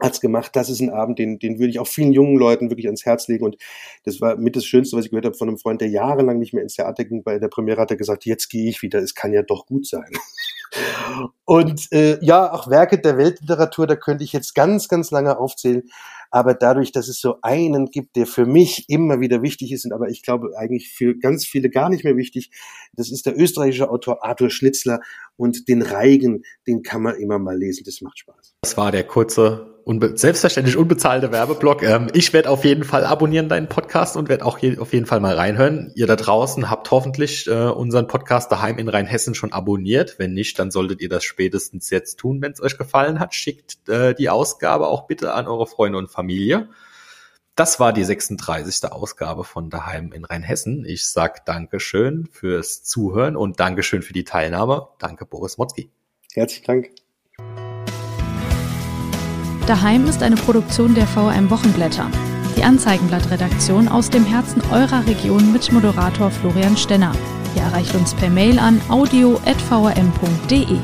hat's gemacht. Das ist ein Abend, den, den würde ich auch vielen jungen Leuten wirklich ans Herz legen. Und das war mit das Schönste, was ich gehört habe von einem Freund, der jahrelang nicht mehr ins Theater ging. Bei der Premiere hat er gesagt, jetzt gehe ich wieder. Es kann ja doch gut sein. Und äh, ja, auch Werke der Weltliteratur, da könnte ich jetzt ganz, ganz lange aufzählen. Aber dadurch, dass es so einen gibt, der für mich immer wieder wichtig ist, und aber ich glaube eigentlich für ganz viele gar nicht mehr wichtig, das ist der österreichische Autor Arthur Schnitzler und den Reigen, den kann man immer mal lesen. Das macht Spaß. Das war der kurze unbe selbstverständlich unbezahlte Werbeblock. Ähm, ich werde auf jeden Fall abonnieren deinen Podcast und werde auch je auf jeden Fall mal reinhören. Ihr da draußen habt hoffentlich äh, unseren Podcast daheim in Rheinhessen schon abonniert. Wenn nicht, dann solltet ihr das spätestens jetzt tun, wenn es euch gefallen hat. Schickt äh, die Ausgabe auch bitte an eure Freunde und Familie. Das war die 36. Ausgabe von Daheim in Rheinhessen. Ich sag Dankeschön fürs Zuhören und Dankeschön für die Teilnahme. Danke, Boris Motzki. Herzlichen Dank. Daheim ist eine Produktion der VRM Wochenblätter. Die Anzeigenblattredaktion aus dem Herzen eurer Region mit Moderator Florian Stenner. Ihr erreicht uns per Mail an audio.vrm.de.